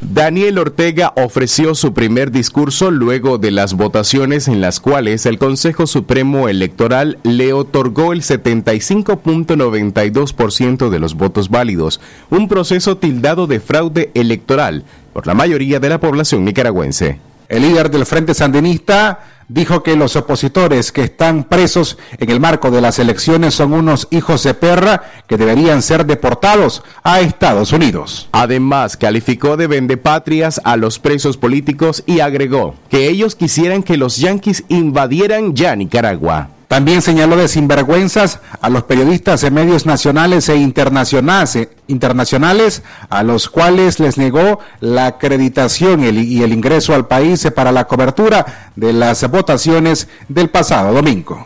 Daniel Ortega ofreció su primer discurso luego de las votaciones en las cuales el Consejo Supremo Electoral le otorgó el 75.92% de los votos válidos, un proceso tildado de fraude electoral por la mayoría de la población nicaragüense. El líder del Frente Sandinista dijo que los opositores que están presos en el marco de las elecciones son unos hijos de perra que deberían ser deportados a Estados Unidos. Además, calificó de vendepatrias a los presos políticos y agregó que ellos quisieran que los yanquis invadieran ya Nicaragua. También señaló de sinvergüenzas a los periodistas de medios nacionales e internacionales, a los cuales les negó la acreditación y el ingreso al país para la cobertura de las votaciones del pasado domingo.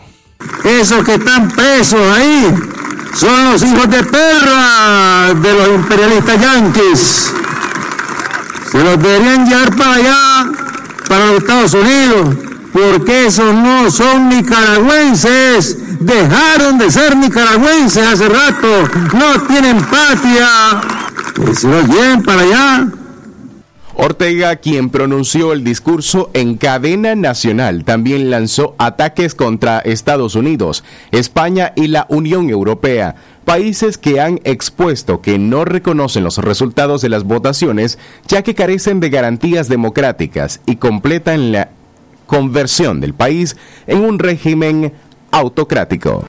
Esos que están presos ahí son los hijos de perra de los imperialistas yanquis. Se los deberían llevar para allá, para los Estados Unidos porque esos no son nicaragüenses, dejaron de ser nicaragüenses hace rato, no tienen patria, que se lleven para allá. Ortega, quien pronunció el discurso en cadena nacional, también lanzó ataques contra Estados Unidos, España y la Unión Europea, países que han expuesto que no reconocen los resultados de las votaciones ya que carecen de garantías democráticas y completan la conversión del país en un régimen autocrático.